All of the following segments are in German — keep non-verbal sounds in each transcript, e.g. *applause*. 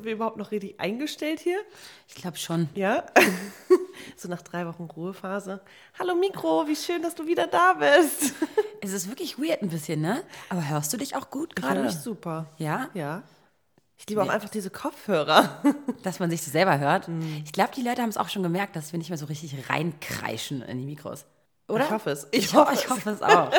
Sind wir überhaupt noch richtig eingestellt hier? Ich glaube schon. Ja? *laughs* so nach drei Wochen Ruhephase. Hallo Mikro, wie schön, dass du wieder da bist. *laughs* Es ist wirklich weird ein bisschen, ne? Aber hörst du dich auch gut Ich höre gerade? mich super. Ja? Ja. Ich liebe auch einfach diese Kopfhörer. *laughs* Dass man sich so selber hört. Mhm. Ich glaube, die Leute haben es auch schon gemerkt, dass wir nicht mehr so richtig reinkreischen in die Mikros. Oder? Ich hoffe es. Ich, hoffe, ich hoffe es auch.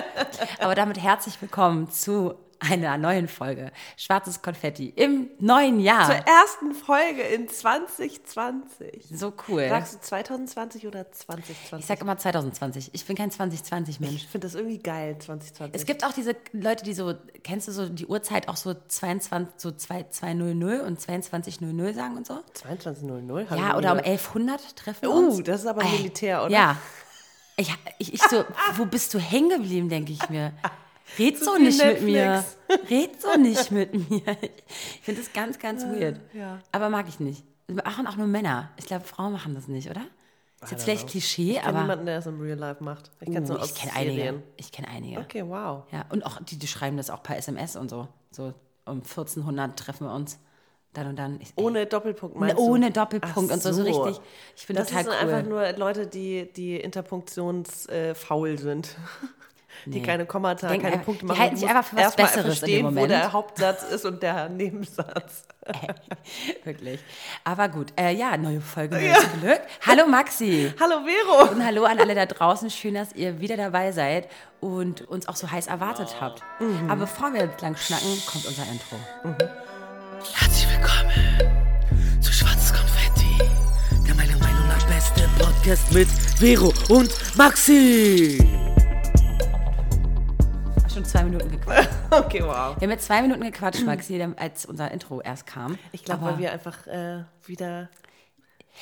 Aber damit herzlich willkommen zu einer neuen Folge Schwarzes Konfetti im neuen Jahr. Zur ersten Folge in 2020. so cool. Sagst du 2020 oder 2020? Ich sag immer 2020. Ich bin kein 2020-Mensch. ich finde das irgendwie geil, 2020. Es gibt auch diese Leute, die so, kennst du so die Uhrzeit auch so 22, so 2200 und 2200 sagen und so? 22.00? Ja, oder um 1100 treffen wir Uh, uns. das ist aber Militär, oder? Ja. Ich, ich, ich so, wo bist du hängen geblieben, denke ich mir. *laughs* Red so nicht mit Netflix. mir. *laughs* Red so nicht mit mir. Ich finde das ganz, ganz weird. ja. Aber mag ich nicht. Das machen auch nur Männer. Ich glaube, Frauen machen das nicht, oder? Ist jetzt vielleicht Klischee, Ich aber niemanden, der das im Real Life macht. Ich kenne uh, nur aus ich kenne einige. Ich kenne einige. Okay, wow. Ja, und auch die, die schreiben das auch per SMS und so. So um 1400 treffen wir uns. Dann und dann. Ich, Ohne Doppelpunkt meinst du? ohne Doppelpunkt Ach und so, so richtig. Ich finde Das total sind cool. einfach nur Leute, die, die interpunktionsfaul sind. *laughs* Die Nee. keine Kommata, Die denken keine einfach- Punkte die machen. halten Du sich einfach für was Besseres in dem verstehen, wo Moment. der Hauptsatz ist und der *laughs* Nebensatz. *laughs* Wirklich. Aber gut. Äh, ja, neue Folge, neues Glück. Hallo Maxi. *laughs* Hallo Vero! Und hallo an alle da draußen. Schön, dass ihr wieder dabei seid und uns auch so heiß erwartet habt. Mhm. Aber bevor wir lang schnacken, kommt unser Intro. Herzlich willkommen zu Schwarzes Konfetti, der meiner Meinung nach beste Podcast mit Vero und Maxi. Schon zwei Minuten gequatscht. *laughs* Okay, wow. Wir haben jetzt zwei Minuten gequatscht, Maxi, als unser Intro erst kam. Ich glaube, weil wir einfach äh, wieder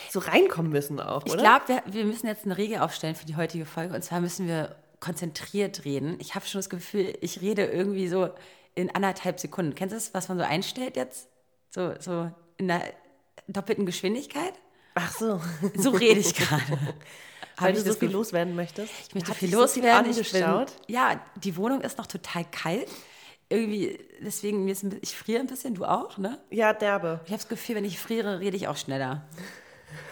so reinkommen müssen auch, Ich oder? glaube, wir, wir müssen jetzt eine Regel aufstellen für die heutige Folge. Und zwar müssen wir konzentriert reden. Ich habe schon das Gefühl, ich rede irgendwie so in anderthalb Sekunden. Kennst du das, was man so einstellt jetzt? So, so in einer doppelten Geschwindigkeit? Ach so. So rede ich gerade. *laughs* Weil du so das viel loswerden möchtest? Ich möchte viel dich so loswerden. Ich bin, ja, die Wohnung ist noch total kalt. Irgendwie, deswegen, mir ist ein, bi- ich friere ein bisschen, du auch, ne? Ja, derbe. Ich habe das Gefühl, wenn ich friere, rede ich auch schneller.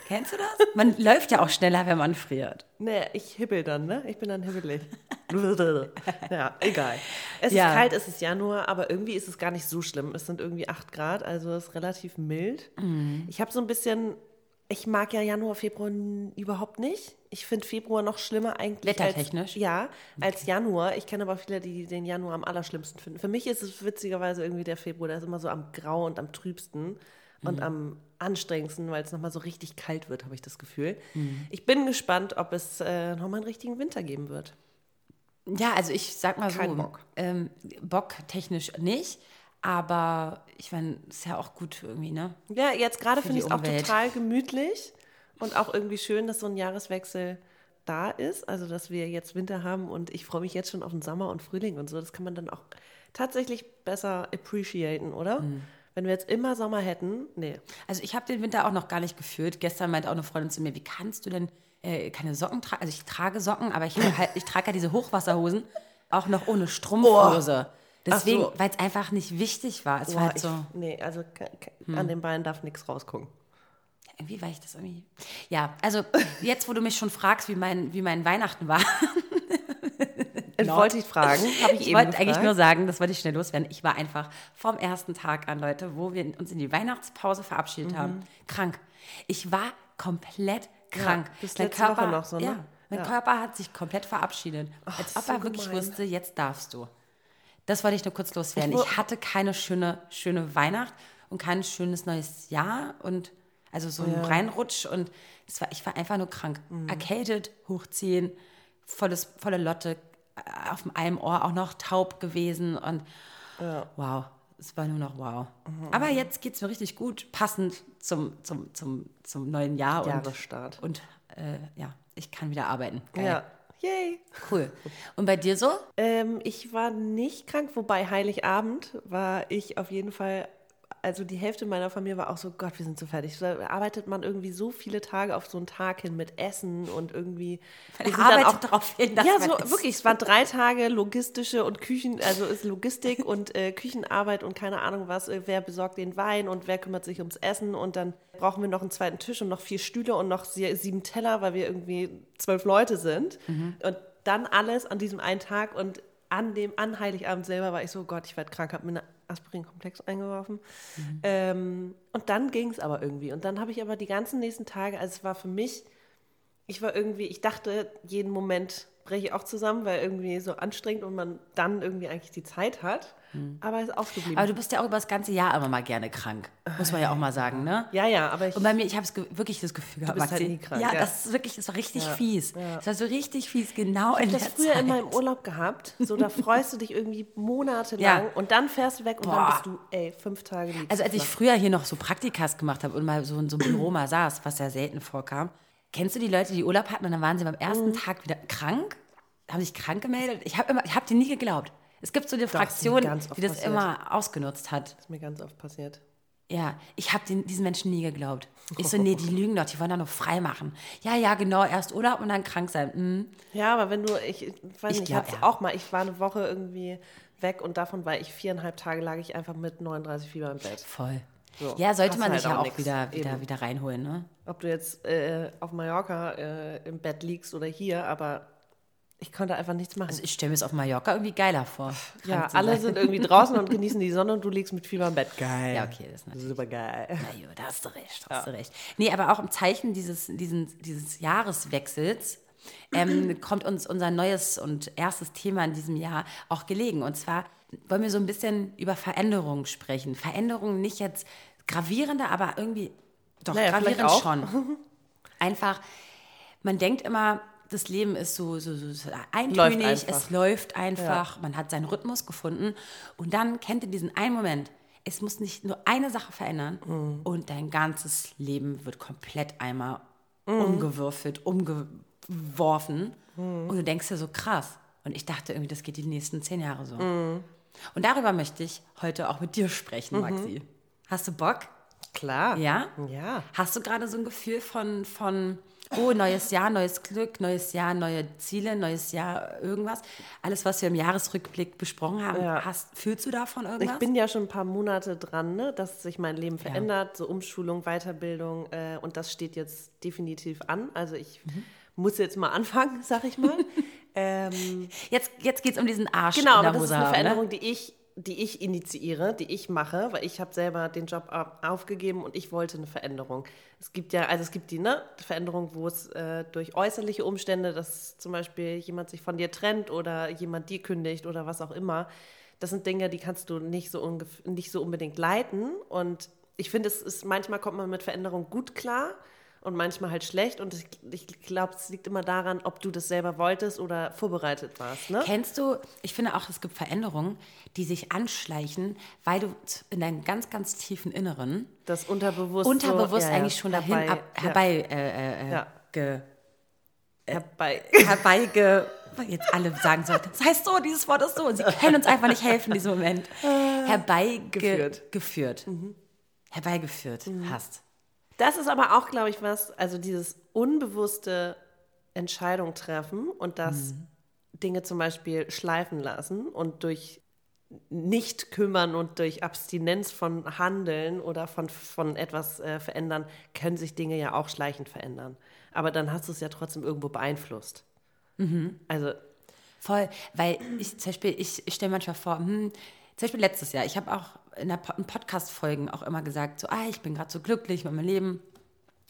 Kennst du das? Man *laughs* läuft ja auch schneller, wenn man friert. Nee, ich hibbel dann, ne? Ich bin dann hibbelig. *laughs* ja, egal. Es Ja. ist kalt, es ist Januar, aber irgendwie ist es gar nicht so schlimm. Es sind irgendwie 8 Grad, also es ist relativ mild. Mhm. Ich habe so ein bisschen, ich mag ja Januar, Februar überhaupt nicht. Ich finde Februar noch schlimmer eigentlich. Wettertechnisch? Als, ja, als Januar. Ich kenne aber viele, die den Januar am allerschlimmsten finden. Für mich ist es witzigerweise irgendwie der Februar, der ist immer so am grau und am trübsten Mhm. und am anstrengendsten, weil es nochmal so richtig kalt wird, habe ich das Gefühl. Mhm. Ich bin gespannt, ob es äh, nochmal einen richtigen Winter geben wird. Ja, also ich sag mal so, Kein Bock. Ähm, Bock technisch nicht, aber ich meine, ist ja auch gut irgendwie, ne? Ja, jetzt gerade finde ich es auch total gemütlich und auch irgendwie schön, dass so ein Jahreswechsel da ist. Also, dass wir jetzt Winter haben und ich freue mich jetzt schon auf den Sommer und Frühling und so. Das kann man dann auch tatsächlich besser appreciaten, oder? Mhm. Wenn wir jetzt immer Sommer hätten, nee. Also ich habe den Winter auch noch gar nicht gefühlt. Gestern meinte auch eine Freundin zu mir, wie kannst du denn äh, keine Socken tragen? Also ich trage Socken, aber ich, halt, ich trage ja diese Hochwasserhosen auch noch ohne Strumpfhose. Deswegen, so. weil es einfach nicht wichtig war. Es war Boah, halt ich, so, Hm. nee, also ke- an den Beinen darf nichts rausgucken. irgendwie war ich das irgendwie. Ja, also jetzt, wo du mich schon fragst, wie mein, wie mein Weihnachten war, *laughs* Ich wollte ich fragen, habe ich, Ich wollte gefragt. eigentlich nur sagen, das wollte ich schnell loswerden. Ich war einfach vom ersten Tag an, Leute, wo wir uns in die Weihnachtspause verabschiedet Mhm. haben, krank. Ich war komplett krank. bis letzte Woche noch so, ne? Ja, mein Ja. Körper hat sich komplett verabschiedet. als ob so er wirklich gemein. wusste, jetzt darfst du. Das wollte ich nur kurz loswerden. Ich Ich, hatte keine schöne, schöne Weihnacht und kein schönes neues Jahr und also so ein Reinrutsch und es war, ich war einfach nur krank. Mhm. Erkältet, hochziehen, volles, volle Lotte, äh, auf einem Ohr auch noch taub gewesen und wow, es war nur noch wow. Mhm. Aber jetzt geht es mir richtig gut, passend zum, zum, zum, zum neuen Jahr und, Jahresstart. und äh, ja, ich kann wieder arbeiten. Geil. Ja, yay. Cool. Und bei dir so? Ähm, ich war nicht krank, wobei Heiligabend war ich auf jeden Fall also die Hälfte meiner Familie war auch so, Gott, wir sind so fertig. Da arbeitet man irgendwie so viele Tage auf so einen Tag hin mit Essen und irgendwie. Man wir sind dann arbeitet darauf hin, dass ja, so wirklich. Es waren drei Tage logistische und Küchen, also ist Logistik und äh, Küchenarbeit und keine Ahnung was. Äh, wer besorgt den Wein und wer kümmert sich ums Essen und dann brauchen wir noch einen zweiten Tisch und noch vier Stühle und noch sie- sieben Teller, weil wir irgendwie zwölf Leute sind. Und dann alles an diesem einen Tag und an dem an Heiligabend selber war ich so, Gott, ich werde krank, habe mir eine Aspirin-Komplex eingeworfen. Ähm, und dann ging es aber irgendwie. Und dann habe ich aber die ganzen nächsten Tage, also es war für mich, ich war irgendwie, ich dachte, jeden Moment breche ich auch zusammen, weil irgendwie so anstrengend und man dann irgendwie eigentlich die Zeit hat. Aber es ist ausgeblieben. Aber du bist ja auch über das ganze Jahr immer mal gerne krank. Muss man ja auch mal sagen, ne? ja, ja, aber ich. Und bei mir, ich habe wirklich das Gefühl gehabt, bist halt Maxi, nie krank, ja, ja. das ist wirklich, das war richtig Ja, fies. ja. Das war so richtig fies, genau in das der früher Zeit. immer im Urlaub gehabt. So, da freust du dich irgendwie monatelang und dann fährst du weg und dann Boah. bist du, ey, fünf Tage liegst Also du als ich früher hier noch so Praktikas gemacht habe und mal so in so einem Büro mal saß, was ja selten vorkam, kennst du die Leute, die Urlaub hatten und dann waren sie beim ersten Mhm. Tag wieder krank, haben sich krank gemeldet? Ich habe ich habe dir nie geglaubt. Es gibt so eine mir Fraktion, die das passiert. immer ausgenutzt hat. Das ist mir ganz oft passiert. Ja, ich habe diesen Menschen nie geglaubt. Ich so, nee, die *laughs* lügen doch, die wollen doch nur frei machen. Ja, ja, genau, erst Urlaub und dann krank sein. Mhm. Ja, aber wenn du, ich, ich weiß Ich nicht, ich glaub, es ja. auch mal, ich war eine Woche irgendwie weg und davon war ich viereinhalb Tage lag ich einfach mit 39 Fieber im Bett. Voll. So, ja, sollte man halt sich ja auch wieder, wieder, Eben. wieder reinholen, ne? Ob du jetzt äh, auf Mallorca äh, im Bett liegst oder hier, aber ich konnte einfach nichts machen. Also ich stelle mir es auf Mallorca irgendwie geiler vor. ja, alle sein. sind irgendwie draußen und *laughs* genießen die Sonne und du liegst mit Fieber im Bett. Geil. Ja, okay, das ist natürlich. Super geil. Na jo, da hast du recht, da hast du recht. Nee, aber auch im Zeichen dieses, diesen, dieses Jahreswechsels ähm, *clears throat* kommt uns unser neues und erstes Thema in diesem Jahr auch gelegen. Und zwar wollen wir so ein bisschen über Veränderungen sprechen. Veränderungen nicht jetzt gravierende, aber irgendwie doch Naja, gravierend schon. *laughs* Einfach, man denkt immer, das Leben ist so, so, so, so eintönig, es läuft einfach, man hat seinen Rhythmus gefunden und dann kennt ihr diesen einen Moment, es muss nicht nur eine Sache verändern Mhm. und dein ganzes Leben wird komplett einmal Mhm. umgewürfelt, umgeworfen und du denkst dir so krass. Und ich dachte irgendwie, das geht die nächsten zehn Jahre so. Mhm. Und darüber möchte ich heute auch mit dir sprechen, Maxi. Hast du Bock? Klar. Ja? Ja. Hast du gerade so ein Gefühl von, von, oh, neues Jahr, neues Glück, neues Jahr, neue Ziele, neues Jahr, irgendwas? Alles, was wir im Jahresrückblick besprochen haben, Ja. hast, fühlst du davon irgendwas? Ich bin ja schon ein paar Monate dran, ne, dass sich mein Leben verändert, so Umschulung, Weiterbildung äh, und das steht jetzt definitiv an. Also ich Mhm. muss jetzt mal *laughs* anfangen, sag ich mal. Ähm, jetzt jetzt geht es um diesen Arsch genau, in der aber das ist Hose eine haben, ne? Veränderung, die ich die ich initiiere, die ich mache, weil ich habe selber den Job aufgegeben und ich wollte eine Veränderung. Es gibt ja, also es gibt die ne, Veränderung, wo es äh, durch äußerliche Umstände, dass zum Beispiel jemand sich von dir trennt oder jemand dir kündigt oder was auch immer. Das sind Dinge, die kannst du nicht so, nicht so unbedingt leiten. Und ich finde, es ist manchmal kommt man mit Veränderung gut klar und manchmal halt schlecht. Und ich, ich glaube, es liegt immer daran, ob du das selber wolltest oder vorbereitet warst. Ne? Kennst du, ich finde auch, es gibt Veränderungen, die sich anschleichen, weil du in deinem ganz, ganz tiefen Inneren Das unterbewusst, unterbewusst so, ja, ja, eigentlich schon dahin herbei, ab, herbei, äh, äh, Ja. ge, ja, herbei. herbeige, jetzt alle sagen sollten, das heißt so, dieses Wort ist so, und sie können uns einfach nicht helfen in diesem Moment. *laughs* Herbeigeführt. Geführt. Geführt. Herbeigeführt hast. Das ist aber auch, glaube ich, was, also dieses unbewusste Entscheidung treffen und das Dinge zum Beispiel schleifen lassen und durch nicht kümmern und durch Abstinenz von Handeln oder von, von etwas äh, verändern, können sich Dinge ja auch schleichend verändern. Aber dann hast du es ja trotzdem irgendwo beeinflusst. Also, Voll, weil ich zum Beispiel, ich, ich stelle manchmal vor, hm, zum Beispiel letztes Jahr, ich habe auch in, der, in Podcast-Folgen auch immer gesagt, so, ah, ich bin gerade so glücklich mit meinem Leben.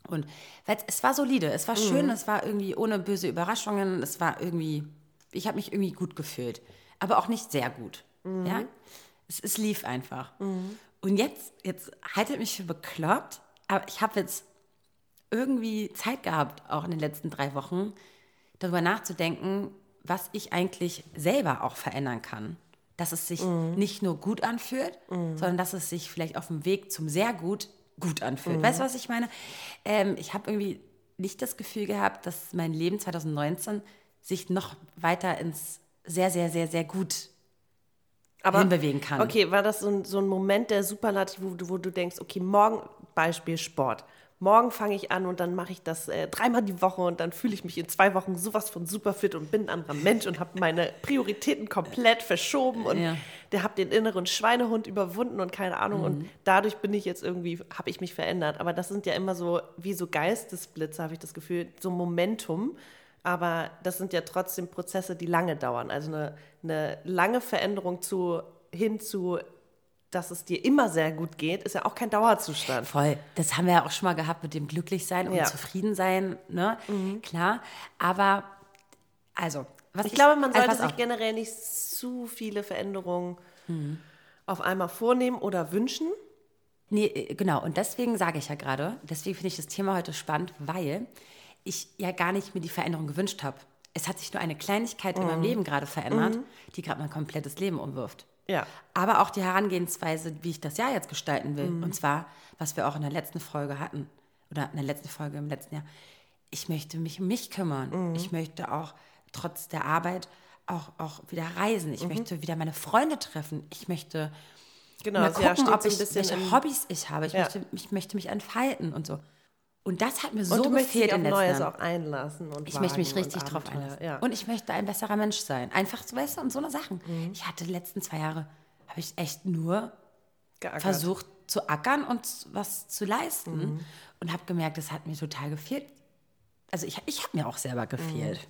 Und weil es, war solide, es war schön, es war irgendwie ohne böse Überraschungen, es war irgendwie, ich habe mich irgendwie gut gefühlt, aber auch nicht sehr gut. Ja? Es, es lief einfach. Und jetzt, jetzt haltet mich für bekloppt, aber ich habe jetzt irgendwie Zeit gehabt, auch in den letzten drei Wochen, darüber nachzudenken, was ich eigentlich selber auch verändern kann. Dass es sich nicht nur gut anfühlt, sondern dass es sich vielleicht auf dem Weg zum sehr gut gut anfühlt. Weißt du, was ich meine? Ähm, ich habe irgendwie nicht das Gefühl gehabt, dass mein Leben 2019 sich noch weiter ins sehr, sehr, sehr, sehr gut hinbewegen kann. Okay, war das so ein, so ein Moment der Superlativ, wo, wo du denkst, okay, morgen, Beispiel Sport. Morgen fange ich an und dann mache ich das äh, dreimal die Woche und dann fühle ich mich in zwei Wochen sowas von super fit und bin ein anderer Mensch und habe meine Prioritäten komplett verschoben und Ja. der habe den inneren Schweinehund überwunden und keine Ahnung Mhm. und dadurch bin ich jetzt irgendwie, habe ich mich verändert. Aber das sind ja immer so, wie so Geistesblitze, habe ich das Gefühl, so Momentum. Aber das sind ja trotzdem Prozesse, die lange dauern. Also eine, eine lange Veränderung zu, hin zu, dass es dir immer sehr gut geht, ist ja auch kein Dauerzustand. Voll. Das haben wir ja auch schon mal gehabt mit dem Glücklichsein und Ja. Zufriedensein, ne? Klar. Aber, also, was Ich glaube, man also sollte sich auf. generell nicht zu viele Veränderungen auf einmal vornehmen oder wünschen. Nee, äh, genau. Und deswegen sage ich ja gerade, deswegen finde ich das Thema heute spannend, weil ich ja gar nicht mir die Veränderung gewünscht habe. Es hat sich nur eine Kleinigkeit in Mhm. meinem Leben gerade verändert, die gerade mein komplettes Leben umwirft. Ja. Aber auch die Herangehensweise, wie ich das Jahr jetzt gestalten will. Mhm. Und zwar, was wir auch in der letzten Folge hatten, oder in der letzten Folge im letzten Jahr. Ich möchte mich um mich kümmern. Mhm. Ich möchte auch trotz der Arbeit auch, auch wieder reisen. Mhm. Ich möchte wieder meine Freunde treffen. Ich möchte Genau, mal also gucken, ob ich, bisschen welche Hobbys ich habe. Ich, Ja. möchte, ich möchte mich entfalten und so. Und das hat mir so und gefehlt in den Neues auch einlassen. Und Ich möchte mich richtig drauf einlassen. Ja. Und ich möchte ein besserer Mensch sein. Einfach so, weißt du, und so eine Sachen. Mhm. Ich hatte die letzten zwei Jahre, habe ich echt nur Geackert. versucht zu ackern und was zu leisten. Mhm. Und habe gemerkt, das hat mir total gefehlt. Also ich, ich habe mir auch selber gefehlt.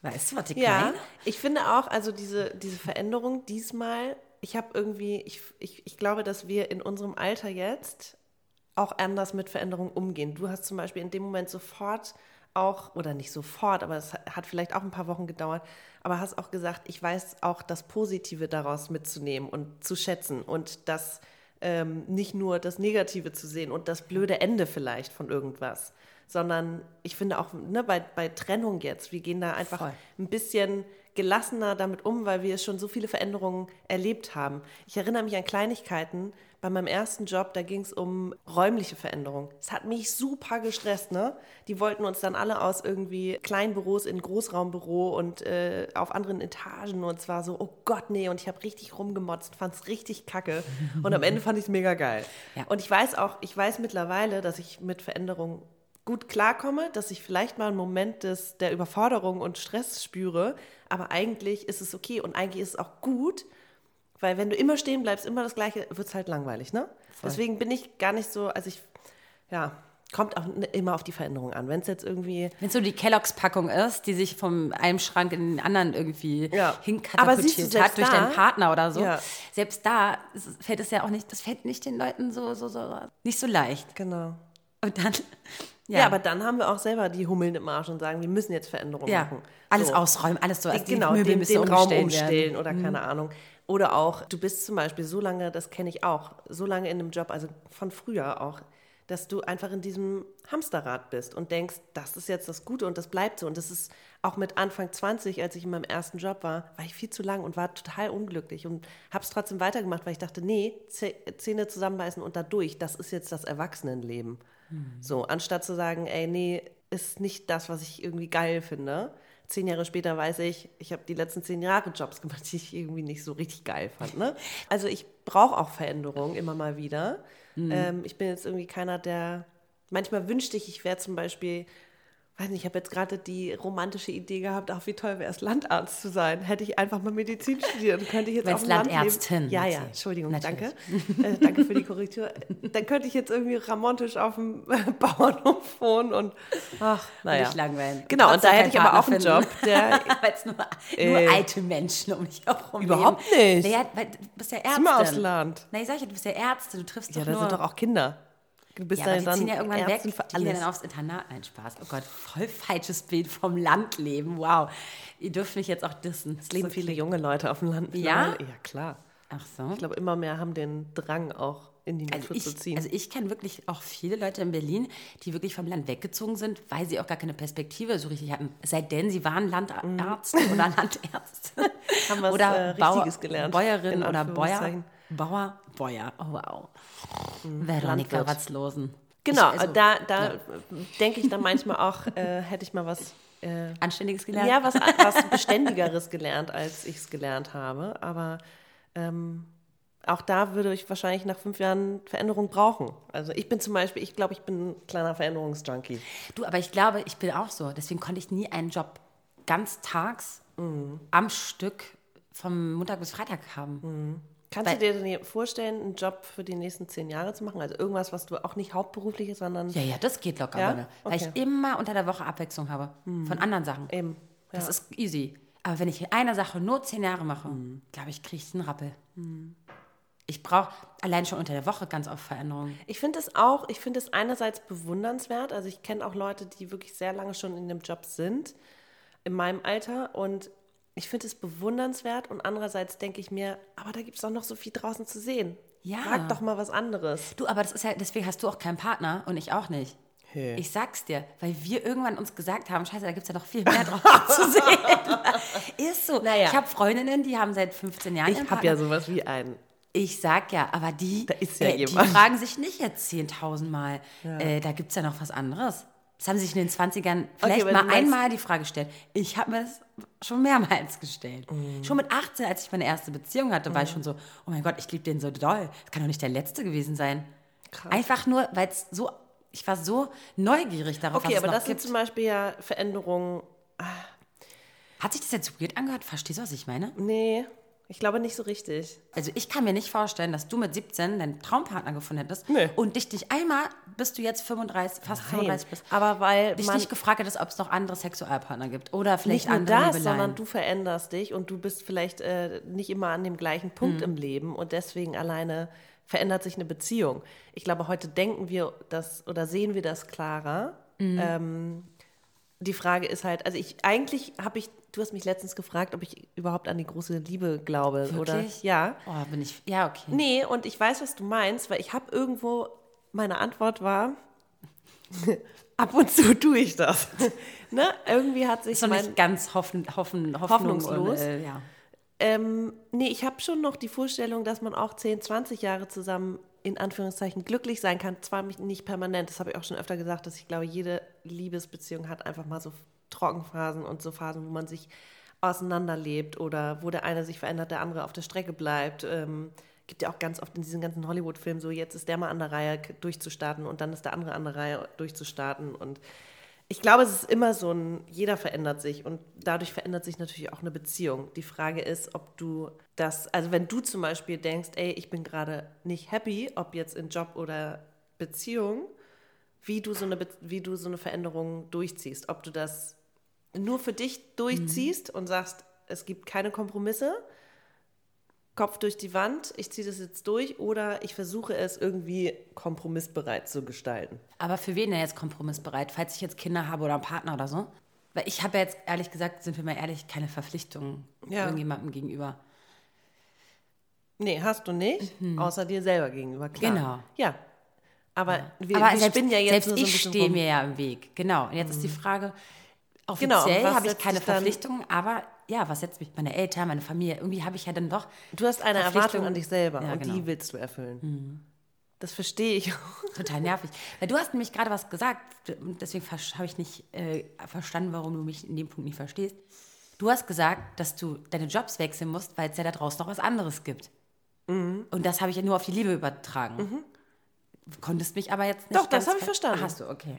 Weißt du, was ich Mhm. Ja, meine? ich finde auch, also diese, diese Veränderung diesmal, ich habe irgendwie, ich, ich, ich glaube, dass wir in unserem Alter jetzt auch anders mit Veränderungen umgehen. Du hast zum Beispiel in dem Moment sofort auch, oder nicht sofort, aber es hat vielleicht auch ein paar Wochen gedauert, aber hast auch gesagt, ich weiß auch das Positive daraus mitzunehmen und zu schätzen und das ähm, nicht nur das Negative zu sehen und das blöde Ende vielleicht von irgendwas, sondern ich finde auch ne, bei, bei Trennung jetzt, wir gehen da einfach Voll. ein bisschen gelassener damit um, weil wir schon so viele Veränderungen erlebt haben. Ich erinnere mich an Kleinigkeiten. Bei meinem ersten Job, da ging es um räumliche Veränderungen. Es hat mich super gestresst, ne? Die wollten uns dann alle aus irgendwie Kleinbüros in Großraumbüro und äh, auf anderen Etagen und zwar so, oh Gott, nee, und ich habe richtig rumgemotzt, fand es richtig kacke und am Ende fand ich es mega geil. Ja. Und ich weiß auch, ich weiß mittlerweile, dass ich mit Veränderungen gut klarkomme, dass ich vielleicht mal einen Moment des, der Überforderung und Stress spüre, aber eigentlich ist es okay und eigentlich ist es auch gut, weil wenn du immer stehen bleibst, immer das Gleiche, wird es halt langweilig, ne? Deswegen bin ich gar nicht so, also ich, ja, kommt auch immer auf die Veränderung an. Wenn es jetzt irgendwie, Wenn es so die Kelloggs-Packung ist, die sich vom einem Schrank in den anderen irgendwie Ja. Hinkatapultiert hat durch da- deinen Partner oder so, Ja. selbst da fällt es ja auch nicht, das fällt nicht den Leuten so, so, so, nicht so leicht. genau. Und dann, *laughs* Ja. aber dann haben wir auch selber die Hummeln im Arsch und sagen, wir müssen jetzt Veränderungen ja, machen. alles So. ausräumen, alles so, also die genau, Möbel den, müssen den Raum umstellen oder keine Ahnung. Oder auch, du bist zum Beispiel so lange, das kenne ich auch, so lange in einem Job, also von früher auch, dass du einfach in diesem Hamsterrad bist und denkst, das ist jetzt das Gute und das bleibt so. Und das ist auch mit Anfang 20, als ich in meinem ersten Job war, war ich viel zu lang und war total unglücklich und habe es trotzdem weitergemacht, weil ich dachte, nee, Zäh- Zähne zusammenbeißen und da durch, das ist jetzt das Erwachsenenleben. So, anstatt zu sagen, ey, nee, ist nicht das, was ich irgendwie geil finde. Zehn Jahre später weiß ich, ich habe die letzten zehn Jahre Jobs gemacht, *laughs* die ich irgendwie nicht so richtig geil fand. Ne? Also ich brauche auch Veränderungen immer mal wieder. Ähm, ich bin jetzt irgendwie keiner, der. Manchmal wünschte ich, ich wäre zum Beispiel, weiß nicht, ich habe jetzt gerade die romantische Idee gehabt, ach, wie toll wäre es, Landarzt zu sein. Hätte ich einfach mal Medizin studieren, könnte ich jetzt Wenn's auf dem Land Landärztin, leben. Ja, ja. Entschuldigung, Natürlich. danke. Äh, danke für die Korrektur. Dann könnte ich jetzt irgendwie ramontisch auf dem *laughs* Bauernhof wohnen und ach, naja. Nicht langweilen. Genau, und da Trotzdem hätte ich aber auch einen Job, der *laughs* weil es nur, Äh, nur alte Menschen um dich herum Überhaupt nicht. Naja, weil du bist ja Ärztin. immer aufs Land. Na, ich sag ja, du bist ja Ärzte, du triffst Ja, doch da nur... sind doch auch Kinder. Du bist ja, aber die dann ziehen ja irgendwann Ärztin weg, die gehen dann aufs Internat. Nein, Spaß. Oh Gott, voll falsches Bild vom Landleben. Wow. Ihr dürft mich jetzt auch dissen. Es leben viele junge Leute auf dem Land. Ja? Ja, klar. Ach so. Ich glaube, immer mehr haben den Drang auch in die Also Natur zu ich, ziehen. also ich kenne wirklich auch viele Leute in Berlin, die wirklich vom Land weggezogen sind, weil sie auch gar keine Perspektive so richtig hatten. Seitdem sie waren Landärzte oder *laughs* Landärzte. Haben was, oder äh, Richtiges gelernt, Bäuerin in oder Bäuer. Bauer, Bäuer. Oh wow. Veronika Landwirt. Watzlosen. genau, Ich, also, da, da denke ich dann manchmal auch, äh, hätte ich mal was, äh, Anständiges gelernt. ja, was, *laughs* was Beständigeres gelernt, als ich es gelernt habe. Aber ähm, auch da würde ich wahrscheinlich nach fünf Jahren Veränderung brauchen. Also ich bin zum Beispiel, ich glaube, ich bin ein kleiner Veränderungsjunkie. Du, aber ich glaube, ich bin auch so. Deswegen konnte ich nie einen Job ganz tags am Stück vom Montag bis Freitag haben. Kannst Weil- du dir denn vorstellen, einen Job für die nächsten zehn Jahre zu machen? Also irgendwas, was du auch nicht hauptberuflich ist, sondern Ja, ja, das geht locker, Ja? Birne. weil Okay. ich immer unter der Woche Abwechslung habe von anderen Sachen. eben. Das ist easy. Aber wenn ich eine Sache nur zehn Jahre mache, glaube ich, kriege ich einen Rappel. Ich brauche allein schon unter der Woche ganz oft Veränderungen. Ich finde es auch, ich finde es einerseits bewundernswert. Also ich kenne auch Leute, die wirklich sehr lange schon in dem Job sind, in meinem Alter. Und ich finde es bewundernswert. Und andererseits denke ich mir, aber da gibt es doch noch so viel draußen zu sehen. Ja. Sag doch mal was anderes. Du, aber das ist ja, deswegen hast du auch keinen Partner und ich auch nicht. Hey. Ich sag's dir, weil wir irgendwann uns gesagt haben, scheiße, da gibt's ja noch viel mehr drauf *laughs* zu sehen. *laughs* Ist so. Naja. Ich habe Freundinnen, die haben seit 15 Jahren Ich habe ja sowas wie einen. Ich sag ja, aber die, ja äh, die fragen sich nicht jetzt 10.000 Mal, äh, da gibt's ja noch was anderes. Das haben sich in den 20ern vielleicht aber mal einmal die Frage gestellt. Ich habe mir das schon mehrmals gestellt. Mhm. Schon mit 18, als ich meine erste Beziehung hatte, war ich schon so, oh mein Gott, ich liebe den so doll. Das kann doch nicht der letzte gewesen sein. Einfach nur, weil es so, ich war so neugierig darauf, Okay, was aber es noch das sind gibt. zum Beispiel ja Veränderungen. Hat sich das jetzt weird angehört? Verstehst du, was ich meine? Nee, ich glaube nicht so richtig. Also ich kann mir nicht vorstellen, dass du mit 17 deinen Traumpartner gefunden hättest Nee. und dich nicht einmal, bis du jetzt 35, fast 35 bist, aber weil dich nicht gefragt hättest, ob es noch andere Sexualpartner gibt oder vielleicht nicht nur andere das, Liebeleien. sondern du veränderst dich und du bist vielleicht äh, nicht immer an dem gleichen Punkt Mhm. im Leben und deswegen alleine verändert sich eine Beziehung. Ich glaube, heute denken wir das oder sehen wir das klarer. Mhm. Ähm, die Frage ist halt, also ich eigentlich habe ich, du hast mich letztens gefragt, ob ich überhaupt an die große Liebe glaube oder Wirklich? ja. Oh, bin ich. Ja, okay. Nee, und ich weiß, was du meinst, weil ich habe irgendwo, meine Antwort war, *laughs* ab und zu tue ich das. *laughs* ne? Irgendwie hat sich Ist mein, nicht ganz hoffen, hoffen, Hoffnung Hoffnungslos. Und, äh, ja. ähm, nee, ich habe schon noch die Vorstellung, dass man auch 10, 20 Jahre zusammen in Anführungszeichen glücklich sein kann. Zwar nicht permanent, das habe ich auch schon öfter gesagt, dass ich glaube, jede Liebesbeziehung hat einfach mal so Trockenphasen und so Phasen, wo man sich auseinanderlebt oder wo der eine sich verändert, der andere auf der Strecke bleibt. Ähm, gibt ja auch ganz oft in diesen ganzen Hollywood-Filmen so, jetzt ist der mal an der Reihe durchzustarten und dann ist der andere an der Reihe durchzustarten und ich glaube, es ist immer so ein, jeder verändert sich und dadurch verändert sich natürlich auch eine Beziehung. Die Frage ist, ob du das, also wenn du zum Beispiel denkst, ey, ich bin gerade nicht happy, ob jetzt in Job oder Beziehung, wie du so eine, wie du so eine Veränderung durchziehst. Ob du das nur für dich durchziehst und sagst, es gibt keine Kompromisse, Kopf durch die Wand, ich ziehe das jetzt durch oder ich versuche es irgendwie kompromissbereit zu gestalten. Aber für wen denn jetzt kompromissbereit? Falls ich jetzt Kinder habe oder einen Partner oder so? Weil ich habe ja jetzt ehrlich gesagt, sind wir mal ehrlich, keine Verpflichtungen Ja. irgendjemandem gegenüber. Nee, hast du nicht, außer dir selber gegenüber, klar. Mhm. Genau. Ja. Aber wir, Aber wir selbst, ja jetzt selbst so ich stehe mir ja im Weg. Genau. Und jetzt ist die Frage, Genau, offiziell was habe ich keine Verpflichtungen, aber ja, was setzt mich meine Eltern, meine Familie, irgendwie habe ich ja dann doch. Du hast eine Erwartung an dich selber Ja, und genau. die willst du erfüllen. Das verstehe ich. *laughs* Total nervig. Weil du hast nämlich gerade was gesagt deswegen habe ich nicht äh, verstanden, warum du mich in dem Punkt nicht verstehst. Du hast gesagt, dass du deine Jobs wechseln musst, weil es ja da draußen noch was anderes gibt. Mhm. Und das habe ich ja nur auf die Liebe übertragen. Konntest mich aber jetzt nicht. Doch, das habe ich ver- verstanden. Hast du, okay.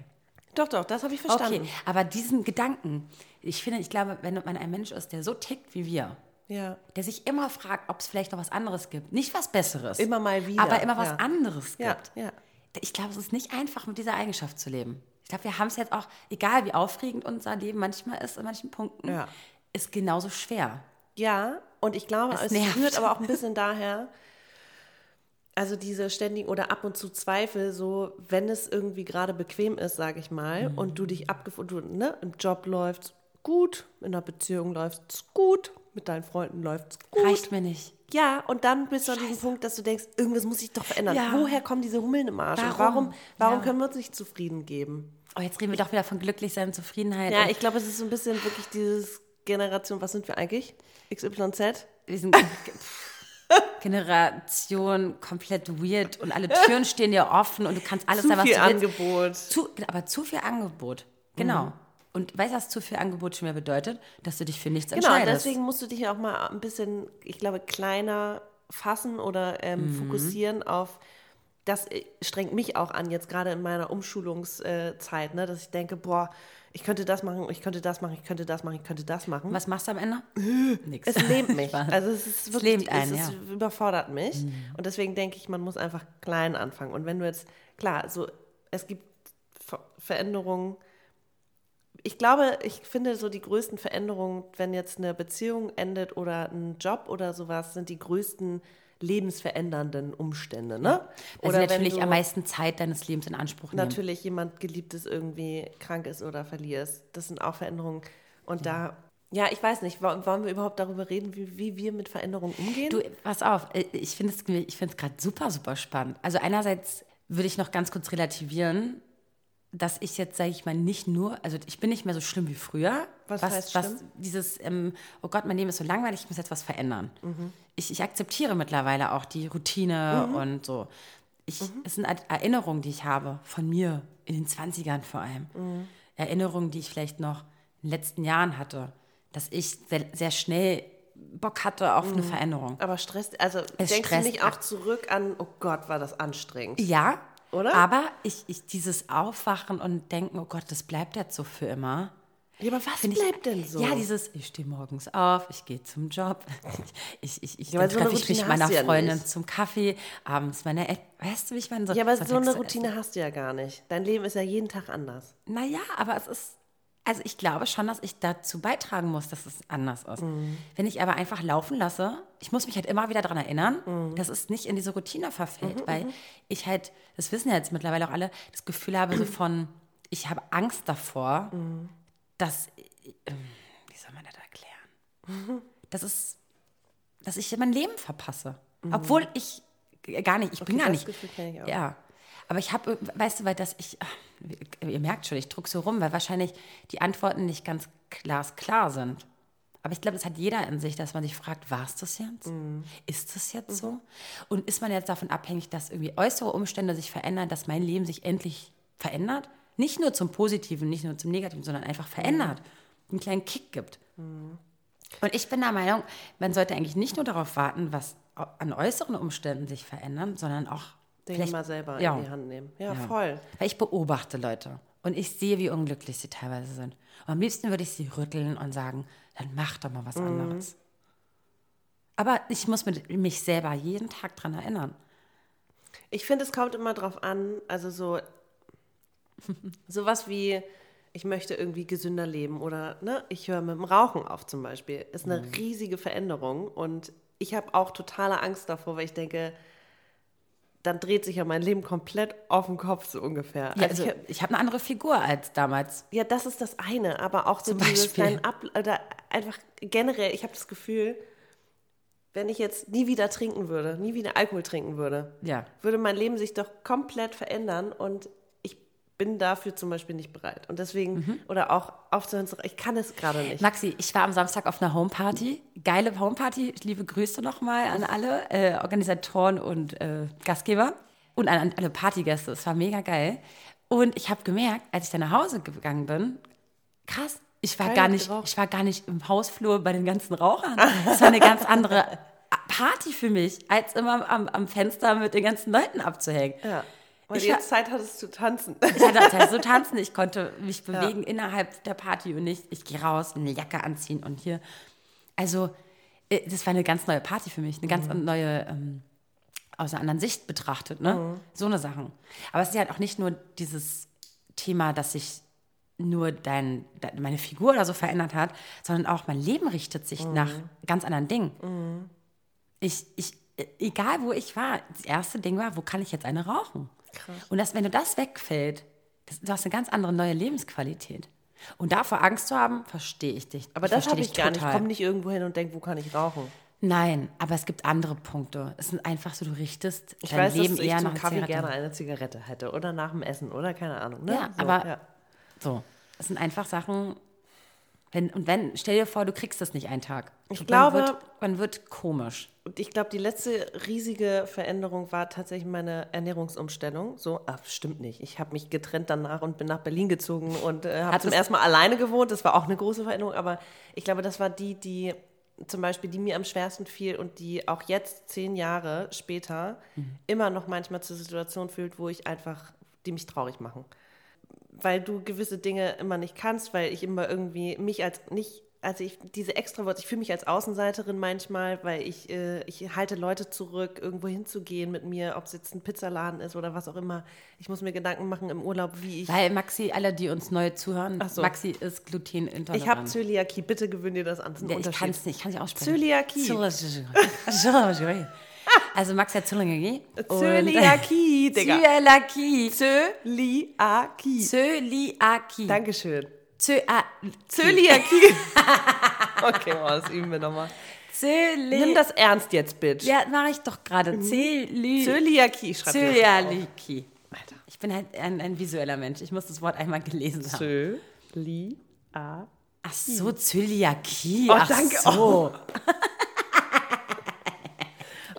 Doch, doch, das habe ich verstanden. Okay, aber diesen Gedanken, ich finde, ich glaube, wenn man ein Mensch ist, der so tickt wie wir, Ja. der sich immer fragt, ob es vielleicht noch was anderes gibt. Nicht was Besseres. Immer mal wieder, Aber immer was ja. anderes Ja, gibt. ja. Ich glaube, es ist nicht einfach, mit dieser Eigenschaft zu leben. Ich glaube, wir haben es jetzt auch, egal wie aufregend unser Leben manchmal ist, in manchen Punkten, ist genauso schwer. Ja, und ich glaube, Es es, rührt aber auch ein bisschen daher, also diese ständigen oder ab und zu Zweifel, so wenn es irgendwie gerade bequem ist, sage ich mal, Mhm. und du dich abgefunden, ne, im Job läuft gut, in der Beziehung läuft es gut, mit deinen Freunden läuft es gut. Reicht mir nicht. Ja, und dann bist du an diesem Punkt, dass du denkst, irgendwas muss sich doch verändern. Ja. Woher kommen diese Hummeln im Arsch? Warum? warum, warum Ja. können wir uns nicht zufrieden geben? Oh, jetzt reden wir doch wieder von Glücklichsein und Zufriedenheit. Ja, ich glaube, es ist so ein bisschen wirklich dieses Generation, was sind wir eigentlich? XYZ? wir sind *laughs* Generation komplett weird und alle Türen stehen dir offen und du kannst alles Zu sein, was viel du willst. Angebot. Zu, aber zu viel Angebot. Genau. Und weißt du, was zu viel Angebot schon mehr bedeutet? Dass du dich für nichts Genau, entscheidest. deswegen musst du dich auch mal ein bisschen, ich glaube, kleiner fassen oder ähm, Mhm. fokussieren auf, das äh, strengt mich auch an, jetzt gerade in meiner Umschulungszeit, ne, dass ich denke, boah, ich könnte das machen, ich könnte das machen, ich könnte das machen, ich könnte das machen. Was machst du am Ende? Nix. Es lähmt mich. *laughs* Also es ist Es wirklich, lähmt einen, es ist, ja. Mhm. überfordert mich. Und deswegen denke ich, man muss einfach klein anfangen. Und wenn du jetzt, klar, so es gibt Ver Veränderungen. Ich glaube, ich finde so die größten Veränderungen, wenn jetzt eine Beziehung endet oder ein Job oder sowas, sind die größten lebensverändernden Umstände, ne? Also wenn natürlich am meisten Zeit deines Lebens in Anspruch nehmen. natürlich jemand Geliebtes irgendwie krank ist oder verlierst. Das sind auch Veränderungen. Und da, ja, ich weiß nicht, wo- wollen wir überhaupt darüber reden, wie, wie wir mit Veränderungen umgehen? Du, pass auf, äh, ich finde es ich find's gerade super, super spannend. Also einerseits würde ich noch ganz kurz relativieren, dass ich jetzt, sage ich mal, nicht nur, also ich bin nicht mehr so schlimm wie früher. Was was, heißt was schlimm? dieses, ähm, oh Gott, mein Leben ist so langweilig, ich muss jetzt was verändern. Mhm. Ich, ich akzeptiere mittlerweile auch die Routine und so. Ich, Mhm. Es sind Erinnerungen, die ich habe von mir in den 20ern vor allem. Mhm. Erinnerungen, die ich vielleicht noch in den letzten Jahren hatte, dass ich sehr, sehr schnell Bock hatte auf eine Veränderung. Aber stresst, also Es denkst du nicht auch zurück an, oh Gott, war das anstrengend. Ja, Oder? Aber ich, ich dieses Aufwachen und denken, oh Gott, das bleibt jetzt so für immer. Ja, aber was Find ich- bleibt denn so? Ja, dieses, ich stehe morgens auf, ich gehe zum Job, *laughs* ich, ich, ich, Ja, dann so treffe ich mich meiner ja Freundin nicht. zum Kaffee, abends meine El Weißt du, wie ich meine? ja, aber so eine Routine hast du ja gar nicht. Dein Leben ist ja jeden Tag anders. Naja, aber es ist, also ich glaube schon, dass ich dazu beitragen muss, dass es anders ist. Mhm. Wenn ich aber einfach laufen lasse, ich muss mich halt immer wieder daran erinnern, Mhm. dass es nicht in diese Routine verfällt, weil ich halt, das wissen ja jetzt mittlerweile auch alle, das Gefühl habe so von, ich habe Angst davor, Mhm. dass, ähm, wie soll man das erklären? *laughs* Das ist, dass ich mein Leben verpasse. Obwohl ich gar nicht, ich bin gar nicht. Ja. Aber ich habe, weißt du, weil das ich, ihr merkt schon, ich druck so rum, weil wahrscheinlich die Antworten nicht ganz glasklar sind. Aber ich glaube, es hat jeder in sich, dass man sich fragt, war es das jetzt? Mhm. Ist das jetzt so? Und ist man jetzt davon abhängig, dass irgendwie äußere Umstände sich verändern, dass mein Leben sich endlich verändert? Nicht nur zum Positiven, nicht nur zum Negativen, sondern einfach verändert. Einen kleinen Kick gibt. Und ich bin der Meinung, man sollte eigentlich nicht nur darauf warten, was an äußeren Umständen sich verändern, sondern auch Vielleicht mal selber ja. in die Hand nehmen. Ja, Ja. voll. Weil ich beobachte Leute und ich sehe, wie unglücklich sie teilweise sind. Und am liebsten würde ich sie rütteln und sagen, dann mach doch mal was Mhm. anderes. Aber ich muss mich selber jeden Tag dran erinnern. Ich finde, es kommt immer drauf an, also so *laughs* sowas wie, ich möchte irgendwie gesünder leben oder ne, ich höre mit dem Rauchen auf zum Beispiel, ist eine riesige Veränderung und ich habe auch totale Angst davor, weil ich denke, dann dreht sich ja mein Leben komplett auf den Kopf so ungefähr. Ja, Also also ich, ich habe eine andere Figur als damals. ja, das ist das eine, aber auch so Zum dieses Beispiel. kleinen Ab oder einfach generell, ich habe das Gefühl, wenn ich jetzt nie wieder trinken würde, nie wieder Alkohol trinken würde, Ja. würde mein Leben sich doch komplett verändern und ich bin dafür zum Beispiel nicht bereit. Und deswegen, Mhm. oder auch aufzuhören, zu- ich kann es gerade nicht. Maxi, ich war am Samstag auf einer Homeparty. Geile Homeparty. Liebe Grüße nochmal an alle äh, Organisatoren und äh, Gastgeber und an, an alle Partygäste. Es war mega geil. Und ich habe gemerkt, als ich dann nach Hause gegangen bin, krass, ich war, gar nicht, geraucht. ich war gar nicht im Hausflur bei den ganzen Rauchern. Das war eine ganz andere *laughs* Party für mich, als immer am, am Fenster mit den ganzen Leuten abzuhängen. Ja. Weil Ich du jetzt Zeit hattest zu tanzen. Ich hatte Zeit so *laughs* tanzen, ich konnte mich bewegen innerhalb der Party und nicht, ich gehe raus, eine Jacke anziehen und hier. Also, äh, das war eine ganz neue Party für mich, eine ganz neue, ähm, aus einer anderen Sicht betrachtet, ne? So eine Sachen. Aber es ist ja halt auch nicht nur dieses Thema, dass sich nur dein, de- meine Figur oder so verändert hat, sondern auch mein Leben richtet sich nach ganz anderen Dingen. Ich, ich, äh, egal wo ich war, das erste Ding war, wo kann ich jetzt eine rauchen? Und das, wenn du das wegfällt, das, du hast eine ganz andere neue Lebensqualität. Und davor Angst zu haben, verstehe ich dich. Aber das verstehe habe ich gar nicht. Ich total. komme nicht irgendwo hin und denke, wo kann ich rauchen? Nein, aber es gibt andere Punkte. Es sind einfach so, du richtest Ich dein weiß, Leben dass ich eher nach Kaffee Zigarette. gerne eine Zigarette hätte oder nach dem Essen oder keine Ahnung. Ne? Ja, so, aber ja. so. Es sind einfach Sachen. Wenn, und wenn, stell dir vor, du kriegst das nicht einen Tag. Ich Und glaube- Man wird, man wird komisch. Und ich glaube, die letzte riesige Veränderung war tatsächlich meine Ernährungsumstellung. So, ah, stimmt nicht. Ich habe mich getrennt danach und bin nach Berlin gezogen und äh, habe zum ersten Mal alleine gewohnt. Das war auch eine große Veränderung, aber ich glaube, das war die, die zum Beispiel, die mir am schwersten fiel und die auch jetzt, zehn Jahre später, immer noch manchmal zur Situation fühlt, wo ich einfach, die mich traurig machen. Weil du gewisse Dinge immer nicht kannst, weil ich immer irgendwie mich als nicht, also ich, diese Extrawort, ich fühle mich als Außenseiterin manchmal, weil ich, äh, ich halte Leute zurück, irgendwo hinzugehen mit mir, ob es jetzt ein Pizzaladen ist oder was auch immer. Ich muss mir Gedanken machen im Urlaub, wie ich. Weil Maxi, alle, die uns neu zuhören, so. Maxi ist glutenintolerant. Ich habe Zöliakie, bitte gewöhn dir das an. Das Ja, ich kann es nicht, ich kann nicht aussprechen. Zöliakie. Also Max hat Zöliakie. Zöliakie, *laughs* Digga. Zöliakie. Zöliakie. Zöliakie. Dankeschön. Zöa- Zöliakie. *laughs* okay, oh, das üben wir nochmal. Zöli Nimm das ernst jetzt, Bitch. Ja, mache ich doch gerade. Zöli Zöliakie, schreib mir das auf. Zöliakie. Ich bin halt ein, ein visueller Mensch. Ich muss das Wort einmal gelesen haben. Zöliakie. Ach so, Zöliakie. Oh, Ach danke. so. *laughs*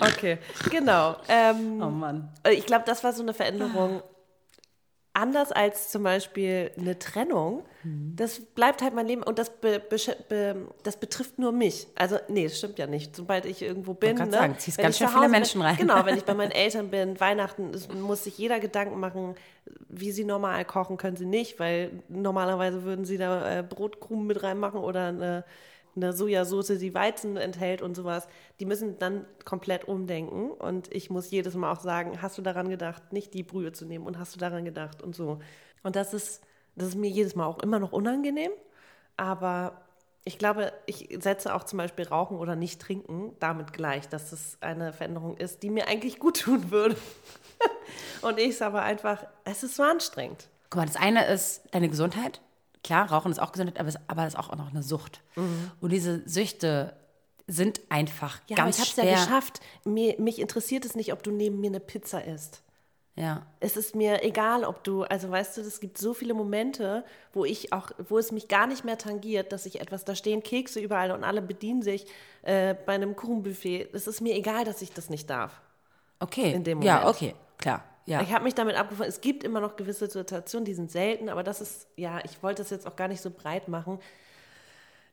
Okay, genau. Ähm, Oh Mann. ich glaube, das war so eine Veränderung. Anders als zum Beispiel eine Trennung, das bleibt halt mein Leben und das, be, besch- be, das betrifft nur mich. Also, nee, das stimmt ja nicht. Sobald ich irgendwo bin. grad Ne, sagen, ziehst ganz ich schön viele Menschen bin, rein. Genau, wenn ich bei *laughs* meinen Eltern bin, Weihnachten, muss sich jeder Gedanken machen, wie sie normal kochen, können sie nicht, weil normalerweise würden sie da äh, Brotkrumen mit reinmachen oder eine, eine Sojasauce, die Weizen enthält und sowas. Die müssen dann komplett umdenken und ich muss jedes Mal auch sagen, hast du daran gedacht, nicht die Brühe zu nehmen und hast du daran gedacht und so. Und das ist, das ist mir jedes Mal auch immer noch unangenehm, aber ich glaube, ich setze auch zum Beispiel Rauchen oder nicht trinken damit gleich, dass das eine Veränderung ist, die mir eigentlich gut tun würde. *laughs* Und ich sage aber einfach, es ist so anstrengend. Guck mal, das eine ist deine Gesundheit. Klar, Rauchen ist auch Gesundheit, aber es aber ist auch noch eine Sucht. Und diese Süchte sind einfach Ja, ganz aber ich schwer. habe es ja geschafft. Mir, mich interessiert es nicht, ob du neben mir eine Pizza isst. Ja. Es ist mir egal, ob du, also weißt du, es gibt so viele Momente, wo ich auch, wo es mich gar nicht mehr tangiert, dass ich etwas, da stehen Kekse überall und alle bedienen sich äh, bei einem Kuchenbuffet. Es ist mir egal, dass ich das nicht darf. Okay. In dem Ja, Moment. okay, klar. Ja. Ich habe mich damit abgefunden. Es gibt immer noch gewisse Situationen, die sind selten, aber das ist, ja, ich wollte das jetzt auch gar nicht so breit machen.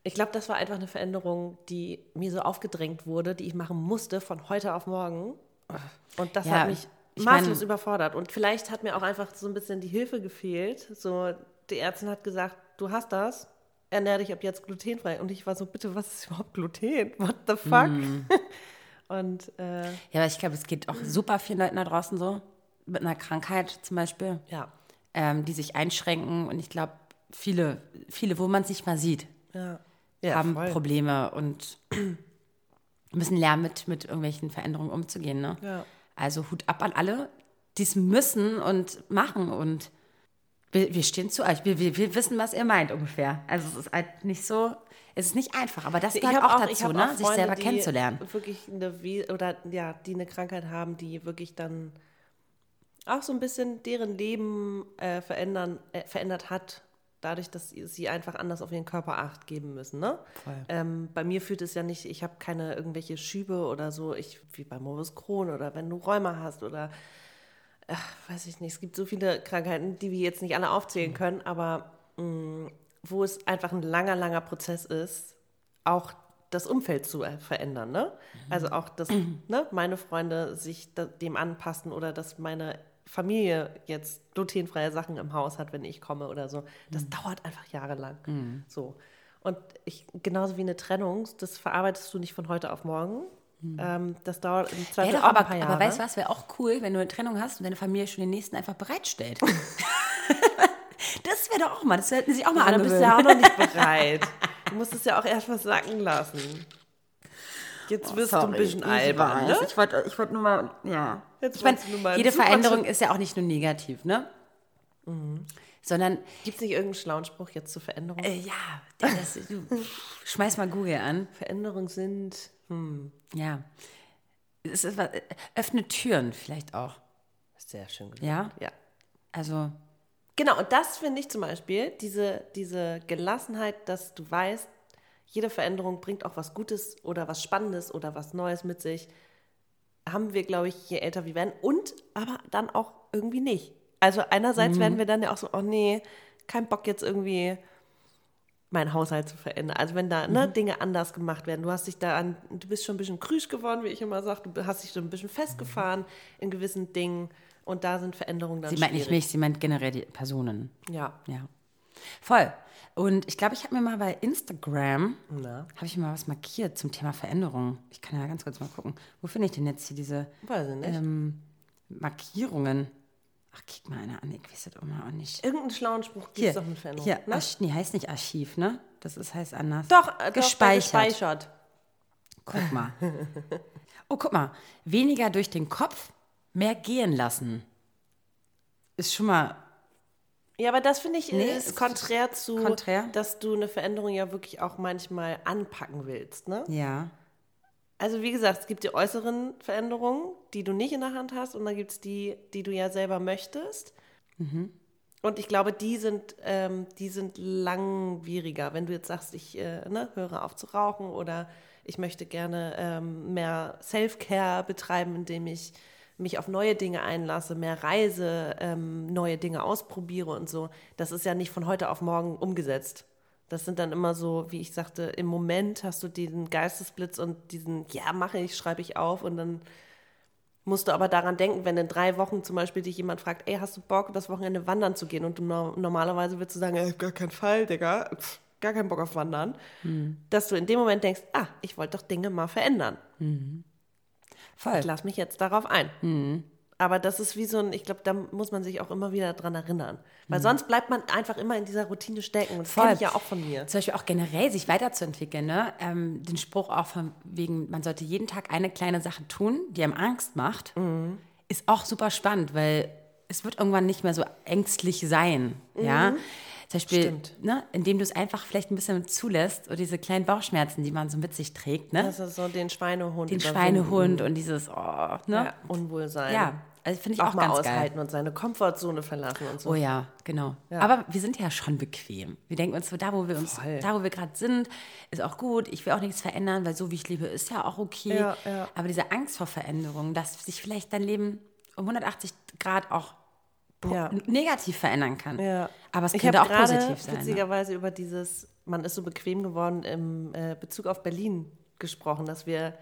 Ich glaube, das war einfach eine Veränderung, die mir so aufgedrängt wurde, die ich machen musste von heute auf morgen. Und das Ja, hat mich ich maßlos mein- überfordert. Und vielleicht hat mir auch einfach so ein bisschen die Hilfe gefehlt. So, die Ärztin hat gesagt, du hast das, ernähr dich ab jetzt glutenfrei. Und ich war so, bitte, was ist überhaupt Gluten? What the fuck? Mhm. *laughs* Und äh, ja, aber ich glaube, es geht auch super vielen Leuten da draußen so, mit einer Krankheit zum Beispiel, ja, ähm, die sich einschränken. Und ich glaube, viele, viele, wo man es nicht mal sieht, ja. ja haben voll. Probleme und *clears throat* müssen lernen, mit, mit irgendwelchen Veränderungen umzugehen. Ne? Also Hut ab an alle, die es müssen und machen. Und wir, wir stehen zu euch. Wir, wir, wir wissen, was ihr meint ungefähr. Also es ist halt nicht so, es ist nicht einfach, aber das gehört auch, ich dazu, ne? auch sich Freunde, selber die kennenzulernen. Wirklich eine oder ja, die eine Krankheit haben, die wirklich dann auch so ein bisschen deren Leben äh, verändern, äh, verändert hat, dadurch, dass sie- einfach anders auf ihren Körper Acht geben müssen. Ne? Ähm, bei mir fühlt es ja nicht, ich habe keine irgendwelche Schübe oder so, ich, wie bei Morbus Crohn oder wenn du Rheuma hast oder ach, weiß ich nicht, es gibt so viele Krankheiten, die wir jetzt nicht alle aufzählen können, aber mh, wo es einfach ein langer, langer Prozess ist, auch das Umfeld zu äh, verändern. Ne? Also auch, dass *clears throat* ne, meine Freunde sich dem anpassen oder dass meine Familie jetzt glutenfreie Sachen im Haus hat, wenn ich komme oder so. Das dauert einfach jahrelang. So. Und ich, genauso wie eine Trennung, das verarbeitest du nicht von heute auf morgen. Ähm, das dauert im Zweifel Ja, doch, auch aber, ein paar Jahre. aber weißt du was, wäre auch cool, wenn du eine Trennung hast und deine Familie schon den nächsten einfach bereitstellt. *laughs* das wäre doch auch mal, das hätten sie auch mal Aber dann bist du angewöhnt. ja auch noch nicht *laughs* bereit. Du musst es ja auch erst mal sacken lassen. Jetzt wirst du ein bisschen albern, ne? Ich wollte ich wollt nur mal, ja. Jetzt ich meine, jede Veränderung ist ja auch nicht nur negativ, ne? Sondern, Gibt es nicht irgendeinen schlauen Spruch jetzt zur Veränderung? äh, ja, das, du, schmeiß mal Google an. Veränderungen sind. Hm, Ja. Es ist was, äh, öffne Türen vielleicht auch. sehr schön gesagt. Ja? Ja. Also, Genau, und das finde ich zum Beispiel, diese, diese Gelassenheit, dass du weißt, jede Veränderung bringt auch was Gutes oder was Spannendes oder was Neues mit sich, haben wir, glaube ich, je älter wir werden und aber dann auch irgendwie nicht. Also einerseits werden wir dann ja auch so, oh nee, kein Bock jetzt irgendwie meinen Haushalt zu verändern. Also wenn da ne, Dinge anders gemacht werden. Du hast dich da an, du bist schon ein bisschen krüsch geworden, wie ich immer sage. Du hast dich so ein bisschen festgefahren in gewissen Dingen. Und da sind Veränderungen dann Sie meint nicht mich, sie meint generell die Personen. Ja. Ja. Voll. Und ich glaube, ich habe mir mal bei Instagram, habe ich mir mal was markiert zum Thema Veränderung. Ich kann ja ganz kurz mal gucken. Wo finde ich denn jetzt hier diese ähm, Markierungen? Ach, kick mal eine an, ich weiß das immer auch nicht. Irgendeinen schlauen Spruch gibt es doch mit Veränderungen. hier ne? Arch, nee, heißt nicht Archiv, ne? Das ist, heißt anders. Doch, äh, doch, gespeichert. gespeichert. Guck mal. *laughs* Oh, guck mal. Weniger durch den Kopf, mehr gehen lassen. Ist schon mal Ja, aber das finde ich Nee, ist konträr zu, konträr. dass du eine Veränderung ja wirklich auch manchmal anpacken willst. Ne? Ja. Also wie gesagt, es gibt die äußeren Veränderungen, die du nicht in der Hand hast, und dann gibt es die, die du ja selber möchtest. Und ich glaube, die sind, ähm, die sind langwieriger. Wenn du jetzt sagst, ich äh, ne, höre auf zu rauchen oder ich möchte gerne ähm, mehr Self-Care betreiben, indem ich mich auf neue Dinge einlasse, mehr reise, ähm, neue Dinge ausprobiere und so. Das ist ja nicht von heute auf morgen umgesetzt. Das sind dann immer so, wie ich sagte, im Moment hast du diesen Geistesblitz und diesen, ja, mache ich, schreibe ich auf und dann musst du aber daran denken, wenn in drei Wochen zum Beispiel dich jemand fragt, ey, hast du Bock, das Wochenende wandern zu gehen? Und du no normalerweise würdest du sagen, ey, gar keinen Fall, Digga, Pff, gar keinen Bock auf Wandern. Dass du in dem Moment denkst, ah, ich wollte doch Dinge mal verändern. Voll. Ich lasse mich jetzt darauf ein. Aber das ist wie so ein, ich glaube, da muss man sich auch immer wieder dran erinnern. Weil sonst bleibt man einfach immer in dieser Routine stecken. Und das kenne ich ja auch von mir. Zum Beispiel auch generell sich weiterzuentwickeln. Ne? Ähm, den Spruch auch von wegen, man sollte jeden Tag eine kleine Sache tun, die einem Angst macht, Mhm. ist auch super spannend, weil es wird irgendwann nicht mehr so ängstlich sein. Ja? Zum Beispiel. Stimmt. ne, indem du es einfach vielleicht ein bisschen zulässt oder diese kleinen Bauchschmerzen, die man so mit sich trägt, ne? Das ist so den Schweinehund. den überwinden. Schweinehund und dieses, oh, ne? Ja, Unwohlsein. Ja, also finde ich auch, auch, mal ganz geil. aushalten und seine Komfortzone verlassen und so. Oh ja, genau. Aber wir sind ja schon bequem. Wir denken uns so, da wo wir uns, Voll. da wo wir gerade sind, ist auch gut. Ich will auch nichts verändern, weil so wie ich lebe, ist ja auch okay. Ja, ja. Aber diese Angst vor Veränderung, dass sich vielleicht dein Leben um 180 Grad auch Ja. negativ verändern kann. Ja. Aber es könnte auch positiv sein. Ne? witzigerweise über dieses, man ist so bequem geworden im äh, Bezug auf Berlin gesprochen, dass wir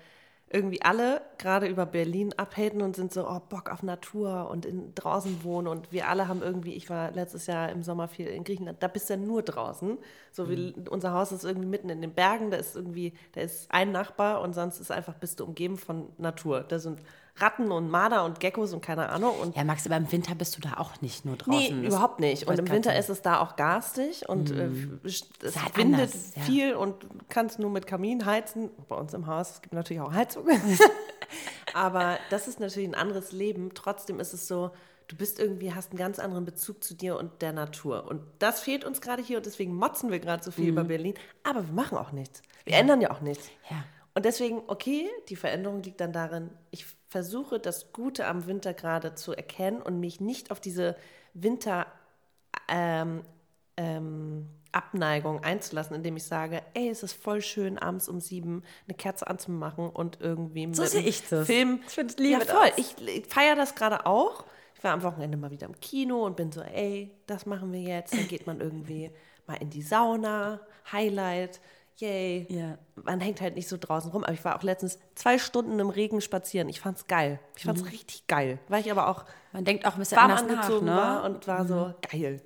irgendwie alle gerade über Berlin abhaten und sind so, oh, Bock auf Natur und in, draußen wohnen und wir alle haben irgendwie, ich war letztes Jahr im Sommer viel in Griechenland, da bist du ja nur draußen. So wie Mhm. unser Haus ist irgendwie mitten in den Bergen, da ist irgendwie, da ist ein Nachbar und sonst ist einfach, bist du umgeben von Natur. Da sind Ratten und Marder und Geckos und keine Ahnung und Ja, Max, aber im Winter bist du da auch nicht nur Nee, draußen. Das- überhaupt nicht. Und im Winter sagen. ist es da auch garstig und äh, es halt windet anders, ja. viel und kannst nur mit Kamin heizen. Bei uns im Haus, es gibt natürlich auch Heizung. *laughs* Aber das ist natürlich ein anderes Leben. Trotzdem ist es so, du bist irgendwie, hast einen ganz anderen Bezug zu dir und der Natur. Und das fehlt uns gerade hier und deswegen motzen wir gerade so viel über Berlin. Aber wir machen auch nichts. Wir ändern ja auch nichts. Ja. Und deswegen, okay, die Veränderung liegt dann darin, ich versuche das Gute am Winter gerade zu erkennen und mich nicht auf diese Winter ähm, ähm, Abneigung einzulassen, indem ich sage, ey, es ist voll schön, abends um sieben eine Kerze anzumachen und irgendwie So mit sehe einem ich das. Film. Ich find- liebe ja, voll. Ich, ich feiere das gerade auch. Ich war am Wochenende mal wieder im Kino und bin so, ey, das machen wir jetzt. Dann geht man irgendwie mal in die Sauna, Highlight, yay. Ja. Man hängt halt nicht so draußen rum. Aber ich war auch letztens zwei Stunden im Regen spazieren. Ich fand's geil. Ich fand's richtig geil. Weil ich aber auch Man denkt auch ein bisschen warm anders nach, angezogen ne? war und war so geil.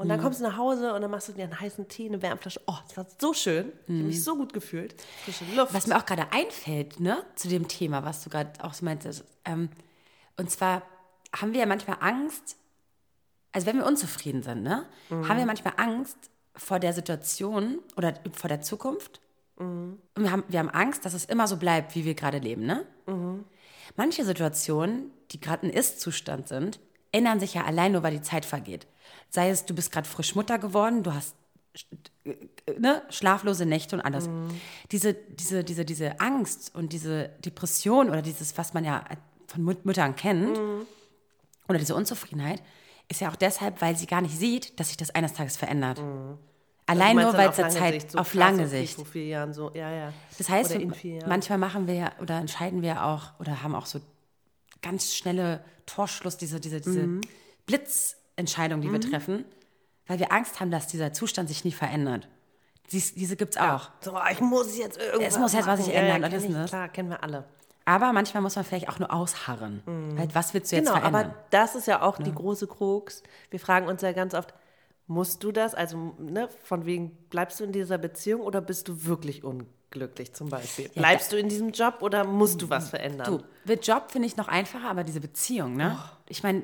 Und dann kommst du nach Hause und dann machst du dir einen heißen Tee, eine Wärmflasche. Oh, das war so schön. Ich habe mich so gut gefühlt. Frische Luft. Was mir auch gerade einfällt, ne, zu dem Thema, was du gerade auch so meintest, ähm, und zwar haben wir ja manchmal Angst, also wenn wir unzufrieden sind, ne, haben wir manchmal Angst vor der Situation oder vor der Zukunft. Und wir haben, wir haben Angst, dass es immer so bleibt, wie wir gerade leben, ne? Manche Situationen, die gerade ein Ist-Zustand sind, ändern sich ja allein nur, weil die Zeit vergeht. Sei es, du bist gerade frisch Mutter geworden, du hast ne, schlaflose Nächte und alles. Diese, diese, diese, diese Angst und diese Depression oder dieses, was man ja von Mut- Müttern kennt, oder diese Unzufriedenheit, ist ja auch deshalb, weil sie gar nicht sieht, dass sich das eines Tages verändert. Allein Also Du nur, weil es Zeit Sicht, so auf lange Sicht. Vor vier Jahren so, ja, ja. Das heißt, wir- manchmal machen wir ja oder entscheiden wir auch oder haben auch so ganz schnelle Torschluss, diese, diese, diese Mhm. Blitzentscheidung, die wir treffen, weil wir Angst haben, dass dieser Zustand sich nie verändert. Dies, diese gibt es auch. So, ich muss jetzt irgendwas Es muss jetzt was sich Ja, ändern, Ja, und ich, klar, kennen wir alle. Aber manchmal muss man vielleicht auch nur ausharren. Halt, was willst du jetzt Genau, verändern? aber das ist ja auch die große Krux. Wir fragen uns ja ganz oft, musst du das? Also, ne, von wegen, bleibst du in dieser Beziehung oder bist du wirklich unglücklich zum Beispiel? Bleibst du in diesem Job oder musst du was verändern? Du, mit Job finde ich noch einfacher, aber diese Beziehung, ne? Ich meine,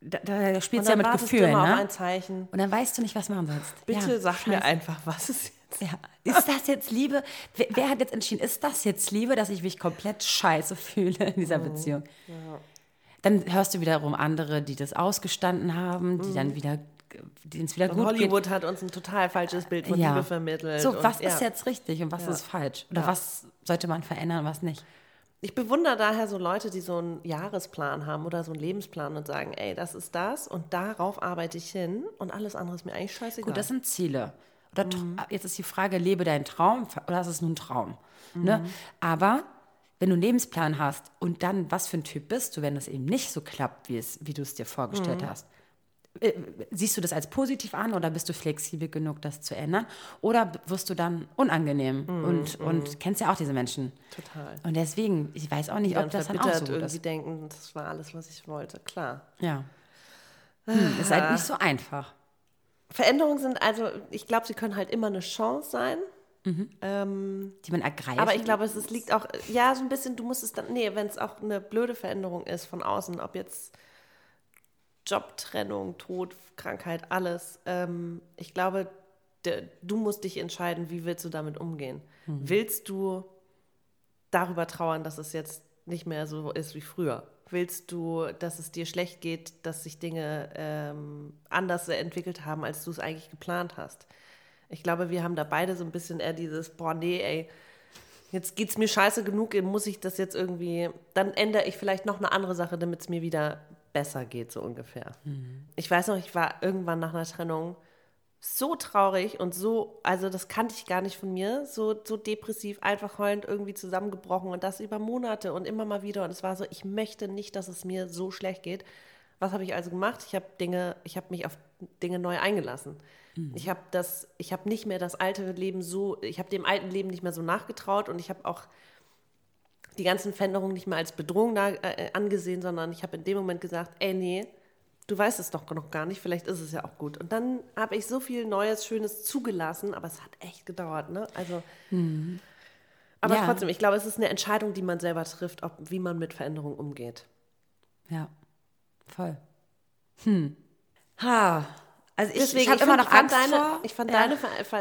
da, da spielst du ja mit du Gefühlen, ne? ein Zeichen. Und dann weißt du nicht, was machen sollst. Bitte ja, sag mir scheiße. einfach, was ist jetzt? Ja. Ist das jetzt Liebe? Wer, wer hat jetzt entschieden, ist das jetzt Liebe, dass ich mich komplett scheiße fühle in dieser Beziehung? Dann hörst du wiederum andere, die das ausgestanden haben, die dann wieder, denen es wieder Und gut Hollywood hat uns ein total falsches Bild von geht. Liebe vermittelt. So, und, was ja. ist jetzt richtig und was ist falsch? Oder was sollte man verändern und was nicht? Ich bewundere daher so Leute, die so einen Jahresplan haben oder so einen Lebensplan und sagen, ey, das ist das und darauf arbeite ich hin und alles andere ist mir eigentlich scheißegal. Gut, das sind Ziele. Oder Mhm. jetzt ist die Frage, lebe deinen Traum oder ist es nur ein Traum? Ne? Mhm. Aber wenn du einen Lebensplan hast und dann, was für ein Typ bist du, wenn das eben nicht so klappt, wie, es, wie du es dir vorgestellt Mhm. hast? Äh, Siehst du das als positiv an oder bist du flexibel genug, das zu ändern? Oder wirst du dann unangenehm und, und kennst ja auch diese Menschen? Mhm, Total. Und deswegen, ich weiß auch nicht, ob das dann auch so irgendwie ist. denken, das war alles, was ich wollte. Klar. Ja. Hm, ist halt nicht so einfach. Veränderungen sind also, ich glaube, sie können halt immer eine Chance sein. Ähm, Die man ergreift. aber ich glaube, es, es liegt auch, ja, so ein bisschen, du musst es dann, nee, wenn es auch eine blöde Veränderung ist von außen, ob jetzt Jobtrennung, Tod, Krankheit, alles. Ähm, ich glaube, de, du musst dich entscheiden, wie willst du damit umgehen. Willst du darüber trauern, dass es jetzt nicht mehr so ist wie früher? Willst du, dass es dir schlecht geht, dass sich Dinge ähm, anders entwickelt haben, als du es eigentlich geplant hast? Ich glaube, wir haben da beide so ein bisschen eher dieses, boah, nee, ey, jetzt geht's mir scheiße genug, muss ich das jetzt irgendwie, dann ändere ich vielleicht noch eine andere Sache, damit es mir wieder besser geht, so ungefähr. Ich weiß noch, ich war irgendwann nach einer Trennung so traurig und so, also das kannte ich gar nicht von mir, so, so depressiv, einfach heulend irgendwie zusammengebrochen und das über Monate und immer mal wieder. Und es war so, ich möchte nicht, dass es mir so schlecht geht. Was habe ich also gemacht? Ich habe Dinge, ich habe mich auf Dinge neu eingelassen. Ich habe das, ich habe nicht mehr das alte Leben so, ich habe dem alten Leben nicht mehr so nachgetraut und ich habe auch die ganzen Veränderungen nicht mehr als Bedrohung da, äh, angesehen, sondern ich habe in dem Moment gesagt, ey, nee, du weißt es doch noch gar nicht, vielleicht ist es ja auch gut. Und dann habe ich so viel Neues, Schönes zugelassen, aber es hat echt gedauert, ne? Also, aber Ja. trotzdem, ich glaube, es ist eine Entscheidung, die man selber trifft, ob, wie man mit Veränderungen umgeht. Ja, voll. Hm. Ha. Also ich, Deswegen, ich habe immer noch Angst deine, vor. Ich fand ja. deine,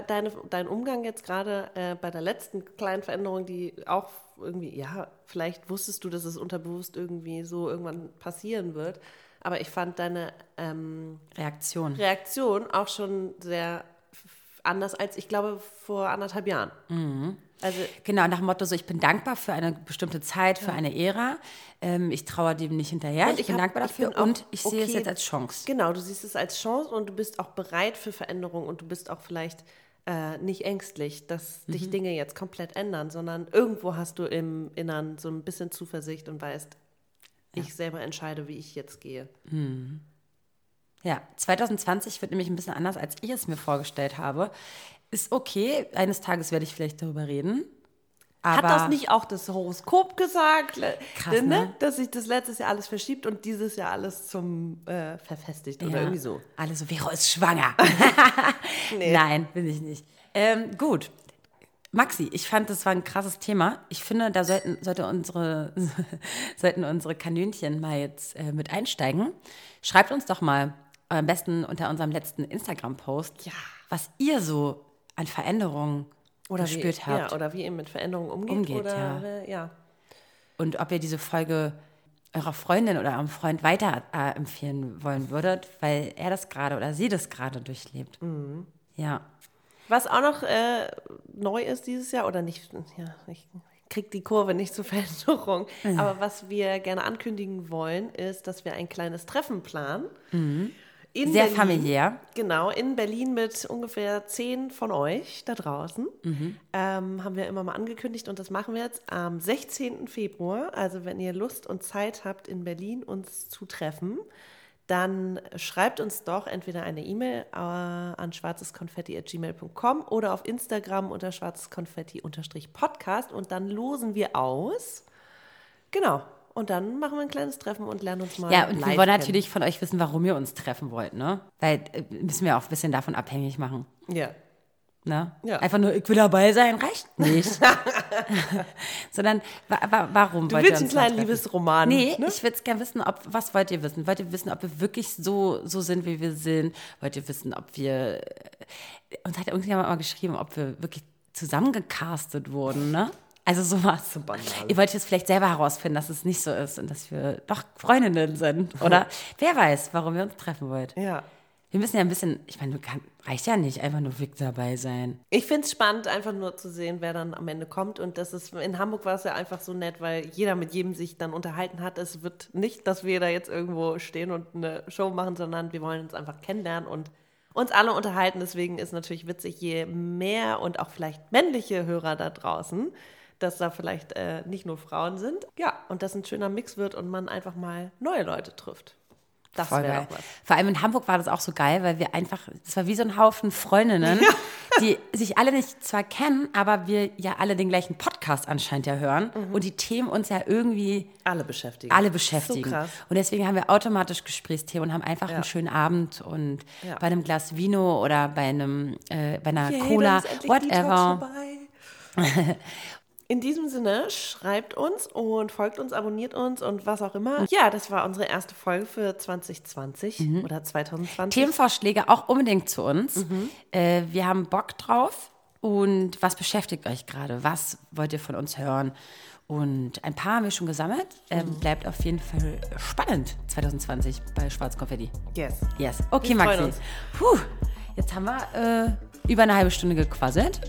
deine, dein Umgang jetzt gerade äh, bei der letzten kleinen Veränderung, die auch irgendwie, ja, vielleicht wusstest du, dass es unterbewusst irgendwie so irgendwann passieren wird, aber ich fand deine ähm, Reaktion. Reaktion auch schon sehr anders als, ich glaube, vor anderthalb Jahren. Mhm. Also Genau, nach dem Motto so, ich bin dankbar für eine bestimmte Zeit, für eine Ära. Ähm, ich traue dem nicht hinterher. Ich, ich bin hab- dankbar ich dafür bin auch und ich sehe es okay. jetzt als Chance. Genau, du siehst es als Chance und du bist auch bereit für Veränderung und du bist auch vielleicht äh, nicht ängstlich, dass Mhm. dich Dinge jetzt komplett ändern, sondern irgendwo hast du im Innern so ein bisschen Zuversicht und weißt, ich selber entscheide, wie ich jetzt gehe. Ja, 2020 wird nämlich ein bisschen anders, als ich es mir vorgestellt habe. Ist okay, eines Tages werde ich vielleicht darüber reden. Aber Hat das nicht auch das Horoskop gesagt, Krass, ne? dass sich das letztes Jahr alles verschiebt und dieses Jahr alles zum äh, verfestigt oder Ja. irgendwie so? Alle so, Vero ist schwanger. *laughs* Nein, bin ich nicht. Ähm, gut. Maxi, ich fand, das war ein krasses Thema. Ich finde, da sollten, sollte unsere, *laughs* sollten unsere Kanönchen mal jetzt äh, mit einsteigen. Schreibt uns doch mal, am besten unter unserem letzten Instagram-Post, Ja. was ihr so an Veränderungen gespürt wie, habt. Ja, oder wie ihr mit Veränderungen umgeht. Umgeht, oder, ja. ja. und ob ihr diese Folge eurer Freundin oder eurem Freund weiter äh, empfehlen wollen würdet, weil er das gerade oder sie das gerade durchlebt. Mhm. Ja. Was auch noch äh, neu ist dieses Jahr, oder nicht, ja, ich krieg die Kurve nicht zur *laughs* Veränderung, aber was wir gerne ankündigen wollen, ist, dass wir ein kleines Treffen planen. In Sehr Berlin. familiär. Genau, in Berlin mit ungefähr zehn von euch da draußen. Ähm, haben wir immer mal angekündigt und das machen wir jetzt am 16. Februar. Also wenn ihr Lust und Zeit habt, in Berlin uns zu treffen, dann schreibt uns doch entweder eine E-Mail äh, an schwarzeskonfetti.gmail.com oder auf Instagram unter schwarzeskonfetti-podcast und dann losen wir aus. Genau. Und dann machen wir ein kleines Treffen und lernen uns mal. Ja, und wir wollen natürlich von euch wissen, warum ihr uns treffen wollt, ne? Weil äh, müssen wir auch ein bisschen davon abhängig machen. Ja. Ne? Ja. Einfach nur, ich will dabei sein, reicht nicht. *laughs* *laughs* Sondern wa wa warum Du wollt ihr willst einen uns mal kleinen? Liebesroman. Nee, ne? ich würde es gerne wissen, ob, was wollt ihr wissen? Wollt ihr wissen, ob wir wirklich so, so sind, wie wir sind? Wollt ihr wissen, ob wir, äh, uns hat irgendjemand mal geschrieben, ob wir wirklich zusammengecastet wurden, ne? Also sowas. banal. Ihr wollt jetzt vielleicht selber herausfinden, dass es nicht so ist und dass wir doch Freundinnen sind. Oder *laughs* wer weiß, warum wir uns treffen wollt. Ja. Wir müssen ja ein bisschen, ich meine, du kann, reicht ja nicht, einfach nur Vic dabei sein. Ich finde es spannend, einfach nur zu sehen, wer dann am Ende kommt. Und das ist, in Hamburg war es ja einfach so nett, weil jeder mit jedem sich dann unterhalten hat. Es wird nicht, dass wir da jetzt irgendwo stehen und eine Show machen, sondern wir wollen uns einfach kennenlernen und uns alle unterhalten. Deswegen ist natürlich witzig, je mehr und auch vielleicht männliche Hörer da draußen, dass da vielleicht äh, nicht nur Frauen sind. Ja, und das ein schöner Mix wird und man einfach mal neue Leute trifft. Das Voll wäre geil. doch was. Vor allem in Hamburg war das auch so geil, weil wir einfach, es war wie so ein Haufen Freundinnen, die sich alle nicht zwar kennen, aber wir ja alle den gleichen Podcast anscheinend ja hören und die Themen uns ja irgendwie Alle beschäftigen. alle beschäftigen. So. Und deswegen haben wir automatisch Gesprächsthemen und haben einfach einen schönen Abend und Ja. bei einem Glas Vino oder bei einem äh, bei einer Yay, Cola, whatever. *laughs* In diesem Sinne, schreibt uns und folgt uns, abonniert uns und was auch immer. Ja, das war unsere erste Folge für 2020 oder 2020. Themenvorschläge auch unbedingt zu uns. Mhm. Äh, wir haben Bock drauf. Und was beschäftigt euch gerade? Was wollt ihr von uns hören? Und ein paar haben wir schon gesammelt. Ähm, Mhm. bleibt auf jeden Fall spannend 2020 bei Schwarz Konfetti. Yes. Yes. Okay, Wir Maxi. Puh, jetzt haben wir äh, über eine halbe Stunde gequasselt.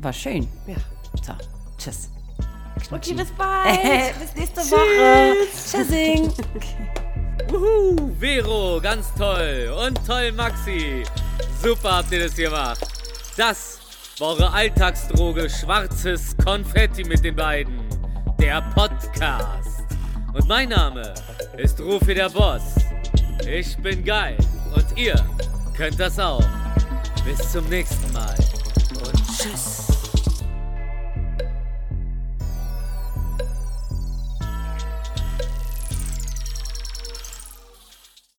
War schön. Ja. So, tschüss. Okay, bis bald. *laughs* Bis nächste Woche. Tschüssing. *laughs* Uhu, Vero, ganz toll. Und toll, Maxi. Super habt ihr das gemacht. Das war eure Alltagsdroge Schwarzes Konfetti mit den beiden. Der Podcast. Und mein Name ist Rufi der Boss. Ich bin geil. Und ihr könnt das auch. Bis zum nächsten Mal. Und tschüss.